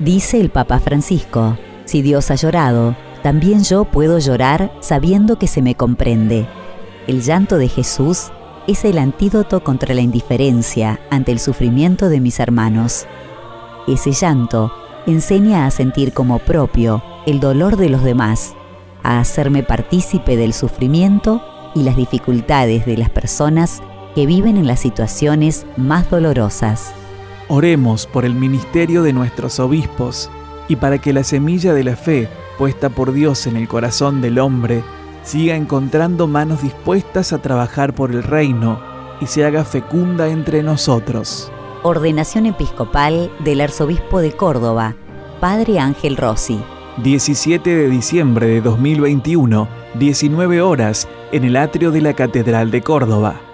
Dice el Papa Francisco, si Dios ha llorado, también yo puedo llorar sabiendo que se me comprende. El llanto de Jesús es el antídoto contra la indiferencia ante el sufrimiento de mis hermanos. Ese llanto enseña a sentir como propio el dolor de los demás, a hacerme partícipe del sufrimiento y las dificultades de las personas que viven en las situaciones más dolorosas. Oremos por el ministerio de nuestros obispos y para que la semilla de la fe puesta por Dios en el corazón del hombre siga encontrando manos dispuestas a trabajar por el reino y se haga fecunda entre nosotros. Ordenación episcopal del arzobispo de Córdoba, Padre Ángel Rossi. 17 de diciembre de 2021, 19 horas, en el atrio de la Catedral de Córdoba.